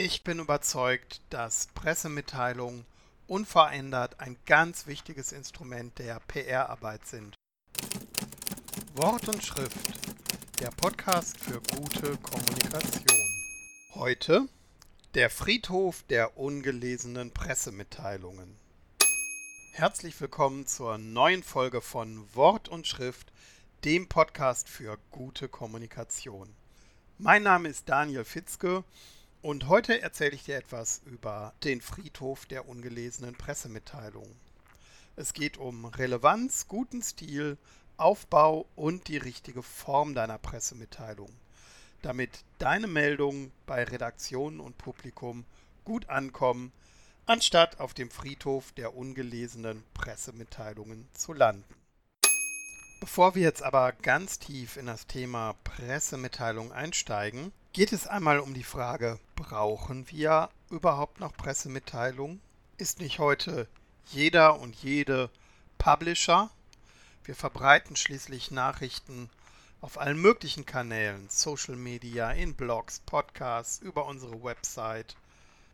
Ich bin überzeugt, dass Pressemitteilungen unverändert ein ganz wichtiges Instrument der PR-Arbeit sind. Wort und Schrift, der Podcast für gute Kommunikation. Heute der Friedhof der ungelesenen Pressemitteilungen. Herzlich willkommen zur neuen Folge von Wort und Schrift, dem Podcast für gute Kommunikation. Mein Name ist Daniel Fitzke und heute erzähle ich dir etwas über den Friedhof der ungelesenen Pressemitteilungen. Es geht um Relevanz, guten Stil, Aufbau und die richtige Form deiner Pressemitteilung, damit deine Meldungen bei Redaktionen und Publikum gut ankommen, anstatt auf dem Friedhof der ungelesenen Pressemitteilungen zu landen. Bevor wir jetzt aber ganz tief in das Thema Pressemitteilung einsteigen, geht es einmal um die Frage, brauchen wir überhaupt noch Pressemitteilungen? Ist nicht heute jeder und jede Publisher? Wir verbreiten schließlich Nachrichten auf allen möglichen Kanälen, Social Media, in Blogs, Podcasts, über unsere Website.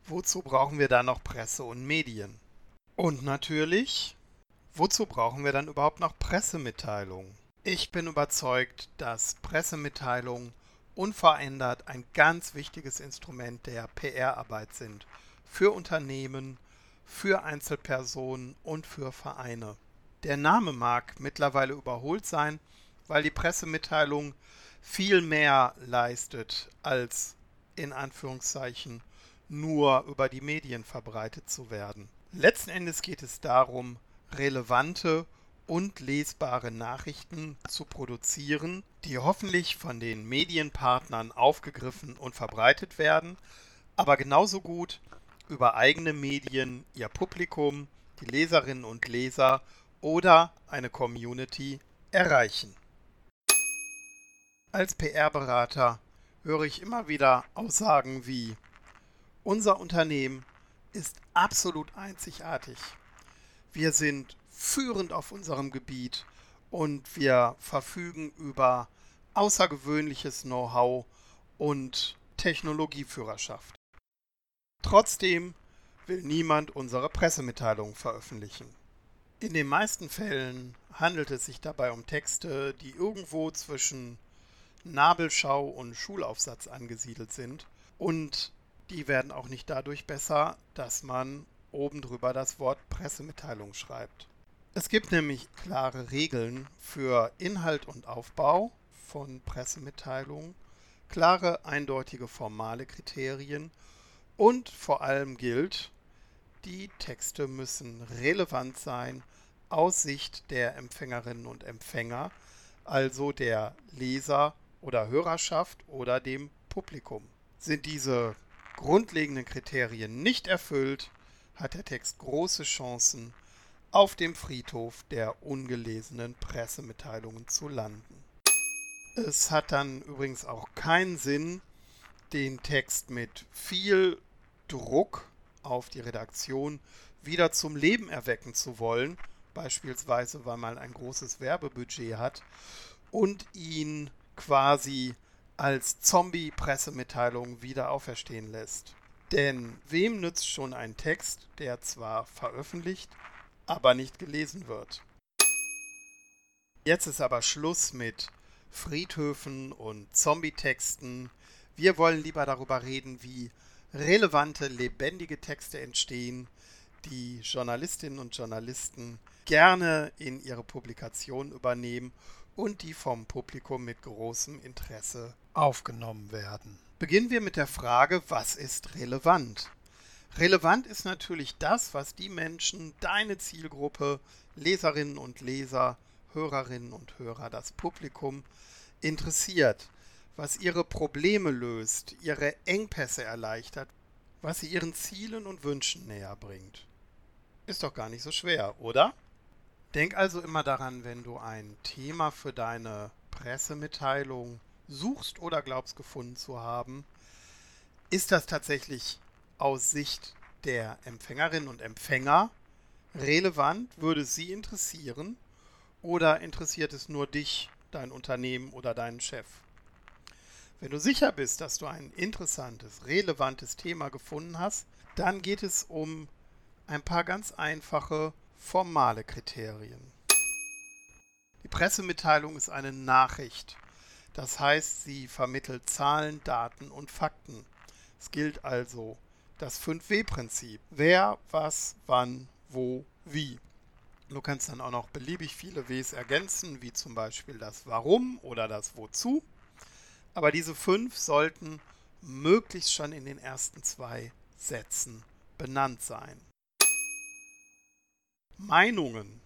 Wozu brauchen wir da noch Presse und Medien? Und natürlich, wozu brauchen wir dann überhaupt noch Pressemitteilungen? Ich bin überzeugt, dass Pressemitteilungen unverändert ein ganz wichtiges Instrument der PR-Arbeit sind. Für Unternehmen, für Einzelpersonen und für Vereine. Der Name mag mittlerweile überholt sein, weil die Pressemitteilung viel mehr leistet, als in Anführungszeichen nur über die Medien verbreitet zu werden. Letzten Endes geht es darum, relevante und lesbare Nachrichten zu produzieren, die hoffentlich von den Medienpartnern aufgegriffen und verbreitet werden, aber genauso gut über eigene Medien ihr Publikum, die Leserinnen und Leser oder eine Community erreichen. Als PR-Berater höre ich immer wieder Aussagen wie unser Unternehmen ist absolut einzigartig. Wir sind führend auf unserem Gebiet und wir verfügen über außergewöhnliches Know-how und Technologieführerschaft. Trotzdem will niemand unsere Pressemitteilungen veröffentlichen. In den meisten Fällen handelt es sich dabei um Texte, die irgendwo zwischen Nabelschau und Schulaufsatz angesiedelt sind und die werden auch nicht dadurch besser, dass man oben drüber das Wort Pressemitteilung schreibt. Es gibt nämlich klare Regeln für Inhalt und Aufbau von Pressemitteilungen, klare, eindeutige formale Kriterien und vor allem gilt, die Texte müssen relevant sein aus Sicht der Empfängerinnen und Empfänger, also der Leser oder Hörerschaft oder dem Publikum. Sind diese grundlegenden Kriterien nicht erfüllt, hat der Text große Chancen, auf dem Friedhof der ungelesenen Pressemitteilungen zu landen. Es hat dann übrigens auch keinen Sinn, den Text mit viel Druck auf die Redaktion wieder zum Leben erwecken zu wollen, beispielsweise weil man ein großes Werbebudget hat und ihn quasi als Zombie-Pressemitteilung wieder auferstehen lässt. Denn wem nützt schon ein Text, der zwar veröffentlicht, aber nicht gelesen wird. Jetzt ist aber Schluss mit Friedhöfen und Zombie-Texten. Wir wollen lieber darüber reden, wie relevante, lebendige Texte entstehen, die Journalistinnen und Journalisten gerne in ihre Publikation übernehmen und die vom Publikum mit großem Interesse aufgenommen werden. Beginnen wir mit der Frage, was ist relevant? Relevant ist natürlich das, was die Menschen, deine Zielgruppe, Leserinnen und Leser, Hörerinnen und Hörer, das Publikum interessiert, was ihre Probleme löst, ihre Engpässe erleichtert, was sie ihren Zielen und Wünschen näher bringt. Ist doch gar nicht so schwer, oder? Denk also immer daran, wenn du ein Thema für deine Pressemitteilung suchst oder glaubst gefunden zu haben, ist das tatsächlich aus Sicht der Empfängerinnen und Empfänger relevant? Würde sie interessieren? Oder interessiert es nur dich, dein Unternehmen oder deinen Chef? Wenn du sicher bist, dass du ein interessantes, relevantes Thema gefunden hast, dann geht es um ein paar ganz einfache formale Kriterien. Die Pressemitteilung ist eine Nachricht. Das heißt, sie vermittelt Zahlen, Daten und Fakten. Es gilt also das 5W-Prinzip. Wer, was, wann, wo, wie. Du kannst dann auch noch beliebig viele Ws ergänzen, wie zum Beispiel das Warum oder das Wozu. Aber diese fünf sollten möglichst schon in den ersten zwei Sätzen benannt sein. Meinungen,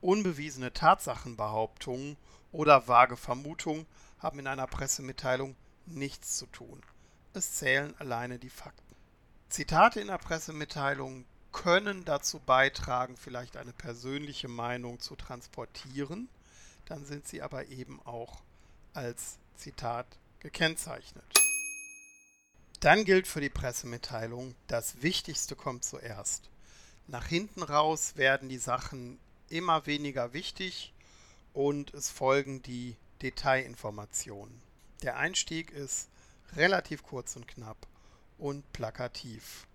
unbewiesene Tatsachenbehauptungen oder vage Vermutungen haben in einer Pressemitteilung nichts zu tun. Es zählen alleine die Fakten. Zitate in der Pressemitteilung können dazu beitragen, vielleicht eine persönliche Meinung zu transportieren, dann sind sie aber eben auch als Zitat gekennzeichnet. Dann gilt für die Pressemitteilung, das Wichtigste kommt zuerst. Nach hinten raus werden die Sachen immer weniger wichtig und es folgen die Detailinformationen. Der Einstieg ist relativ kurz und knapp und plakativ.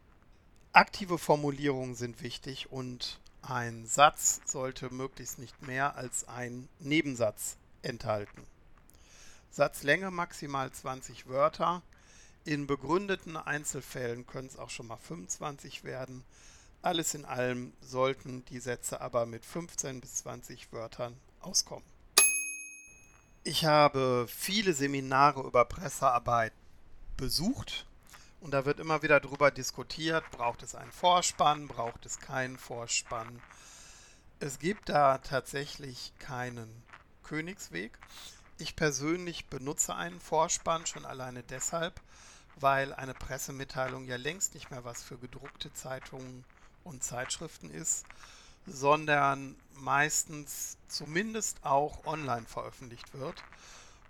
Aktive Formulierungen sind wichtig und ein Satz sollte möglichst nicht mehr als ein Nebensatz enthalten. Satzlänge maximal 20 Wörter. In begründeten Einzelfällen können es auch schon mal 25 werden. Alles in allem sollten die Sätze aber mit 15 bis 20 Wörtern auskommen. Ich habe viele Seminare über Pressearbeit besucht und da wird immer wieder darüber diskutiert, braucht es einen Vorspann, braucht es keinen Vorspann. Es gibt da tatsächlich keinen Königsweg. Ich persönlich benutze einen Vorspann schon alleine deshalb, weil eine Pressemitteilung ja längst nicht mehr was für gedruckte Zeitungen und Zeitschriften ist, sondern meistens zumindest auch online veröffentlicht wird.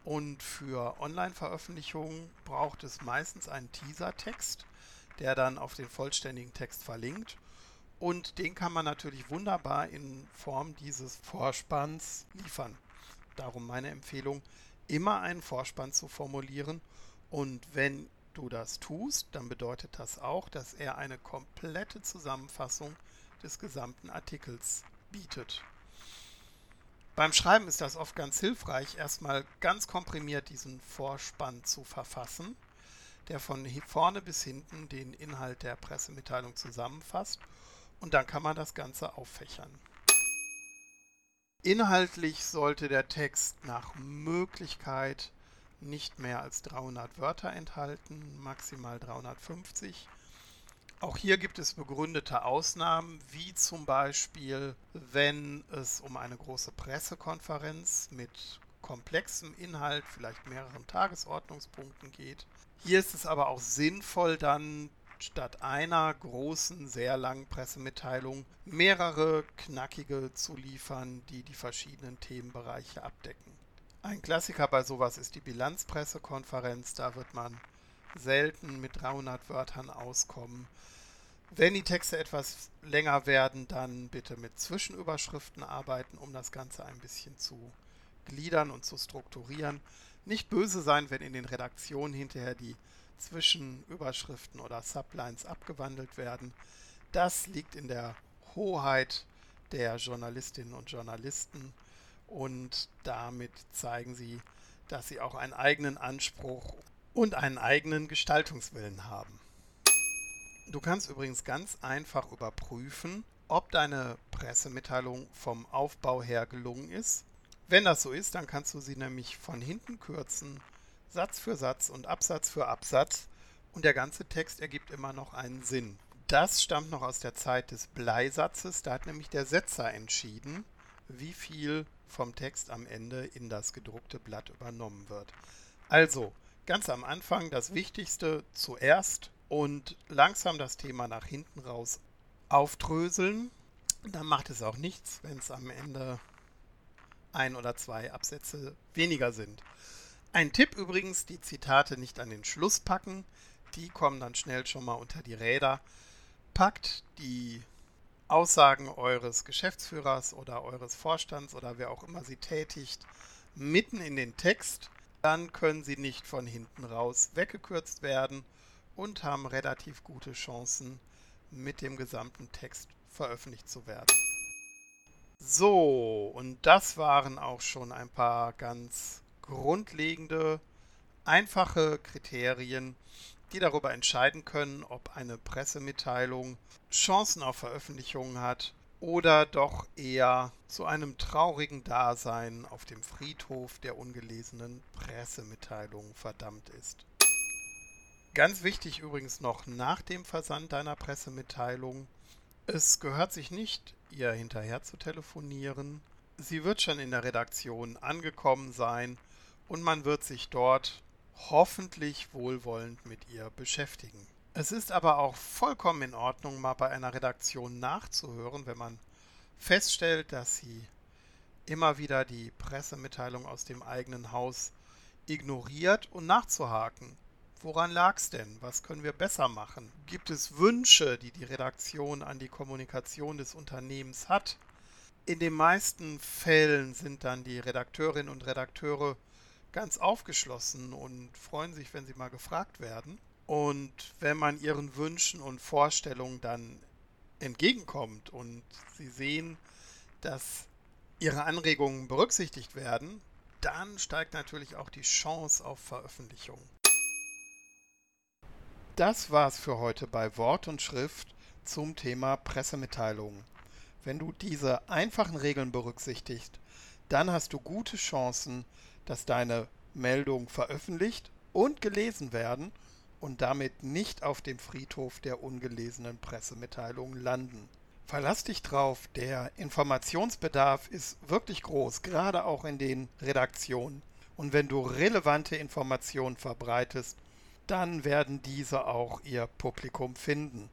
Und für Online-Veröffentlichungen braucht es meistens einen Teaser-Text, der dann auf den vollständigen Text verlinkt. Und den kann man natürlich wunderbar in Form dieses Vorspanns liefern. Darum meine Empfehlung, immer einen Vorspann zu formulieren. Und wenn du das tust, dann bedeutet das auch, dass er eine komplette Zusammenfassung des gesamten Artikels bietet. Beim Schreiben ist das oft ganz hilfreich, erstmal ganz komprimiert diesen Vorspann zu verfassen, der von vorne bis hinten den Inhalt der Pressemitteilung zusammenfasst und dann kann man das Ganze auffächern. Inhaltlich sollte der Text nach Möglichkeit nicht mehr als 300 Wörter enthalten, maximal 350. Auch hier gibt es begründete Ausnahmen, wie zum Beispiel, wenn es um eine große Pressekonferenz mit komplexem Inhalt, vielleicht mehreren Tagesordnungspunkten geht. Hier ist es aber auch sinnvoll, dann statt einer großen, sehr langen Pressemitteilung mehrere knackige zu liefern, die die verschiedenen Themenbereiche abdecken. Ein Klassiker bei sowas ist die Bilanzpressekonferenz. Da wird man selten mit 300 Wörtern auskommen. Wenn die Texte etwas länger werden, dann bitte mit Zwischenüberschriften arbeiten, um das Ganze ein bisschen zu gliedern und zu strukturieren. Nicht böse sein, wenn in den Redaktionen hinterher die Zwischenüberschriften oder Sublines abgewandelt werden. Das liegt in der Hoheit der Journalistinnen und Journalisten und damit zeigen sie, dass sie auch einen eigenen Anspruch und einen eigenen Gestaltungswillen haben. Du kannst übrigens ganz einfach überprüfen, ob deine Pressemitteilung vom Aufbau her gelungen ist. Wenn das so ist, dann kannst du sie nämlich von hinten kürzen, Satz für Satz und Absatz für Absatz und der ganze Text ergibt immer noch einen Sinn. Das stammt noch aus der Zeit des Bleisatzes, da hat nämlich der Setzer entschieden, wie viel vom Text am Ende in das gedruckte Blatt übernommen wird. Also, ganz am Anfang das Wichtigste zuerst und langsam das Thema nach hinten raus aufdröseln. Dann macht es auch nichts, wenn es am Ende ein oder zwei Absätze weniger sind. Ein Tipp übrigens, die Zitate nicht an den Schluss packen. Die kommen dann schnell schon mal unter die Räder. Packt die Aussagen eures Geschäftsführers oder eures Vorstands oder wer auch immer sie tätigt mitten in den Text dann können sie nicht von hinten raus weggekürzt werden und haben relativ gute Chancen, mit dem gesamten Text veröffentlicht zu werden. So, und das waren auch schon ein paar ganz grundlegende, einfache Kriterien, die darüber entscheiden können, ob eine Pressemitteilung Chancen auf Veröffentlichung hat oder doch eher zu einem traurigen Dasein auf dem Friedhof der ungelesenen Pressemitteilungen verdammt ist. Ganz wichtig übrigens noch nach dem Versand deiner Pressemitteilung, es gehört sich nicht, ihr hinterher zu telefonieren. Sie wird schon in der Redaktion angekommen sein und man wird sich dort hoffentlich wohlwollend mit ihr beschäftigen. Es ist aber auch vollkommen in Ordnung, mal bei einer Redaktion nachzuhören, wenn man feststellt, dass sie immer wieder die Pressemitteilung aus dem eigenen Haus ignoriert und nachzuhaken. Woran lag es denn? Was können wir besser machen? Gibt es Wünsche, die die Redaktion an die Kommunikation des Unternehmens hat? In den meisten Fällen sind dann die Redakteurinnen und Redakteure ganz aufgeschlossen und freuen sich, wenn sie mal gefragt werden. Und wenn man ihren Wünschen und Vorstellungen dann entgegenkommt und sie sehen, dass ihre Anregungen berücksichtigt werden, dann steigt natürlich auch die Chance auf Veröffentlichung. Das war's für heute bei Wort und Schrift zum Thema Pressemitteilungen. Wenn du diese einfachen Regeln berücksichtigst, dann hast du gute Chancen, dass deine Meldungen veröffentlicht und gelesen werden und damit nicht auf dem Friedhof der ungelesenen Pressemitteilungen landen. Verlass dich drauf, der Informationsbedarf ist wirklich groß, gerade auch in den Redaktionen. Und wenn du relevante Informationen verbreitest, dann werden diese auch ihr Publikum finden.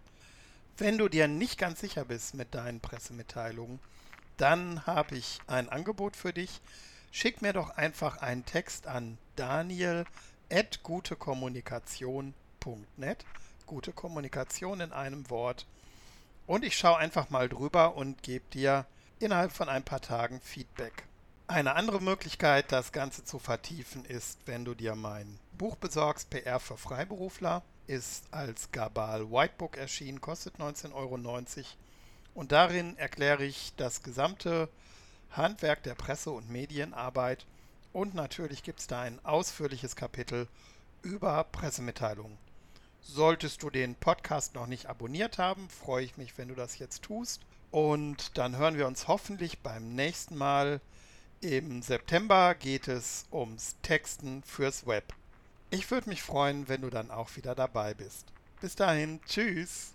Wenn du dir nicht ganz sicher bist mit deinen Pressemitteilungen, dann habe ich ein Angebot für dich. Schick mir doch einfach einen Text an Daniel gutekommunikation.net. Gute Kommunikation in einem Wort. Und ich schaue einfach mal drüber und gebe dir innerhalb von ein paar Tagen Feedback. Eine andere Möglichkeit, das Ganze zu vertiefen, ist, wenn du dir mein Buch besorgst, PR für Freiberufler, ist als Gabal Whitebook erschienen, kostet 19,90 Euro. Und darin erkläre ich das gesamte Handwerk der Presse- und Medienarbeit und natürlich gibt es da ein ausführliches Kapitel über Pressemitteilungen. Solltest du den Podcast noch nicht abonniert haben, freue ich mich, wenn du das jetzt tust. Und dann hören wir uns hoffentlich beim nächsten Mal. Im September geht es ums Texten fürs Web. Ich würde mich freuen, wenn du dann auch wieder dabei bist. Bis dahin, tschüss.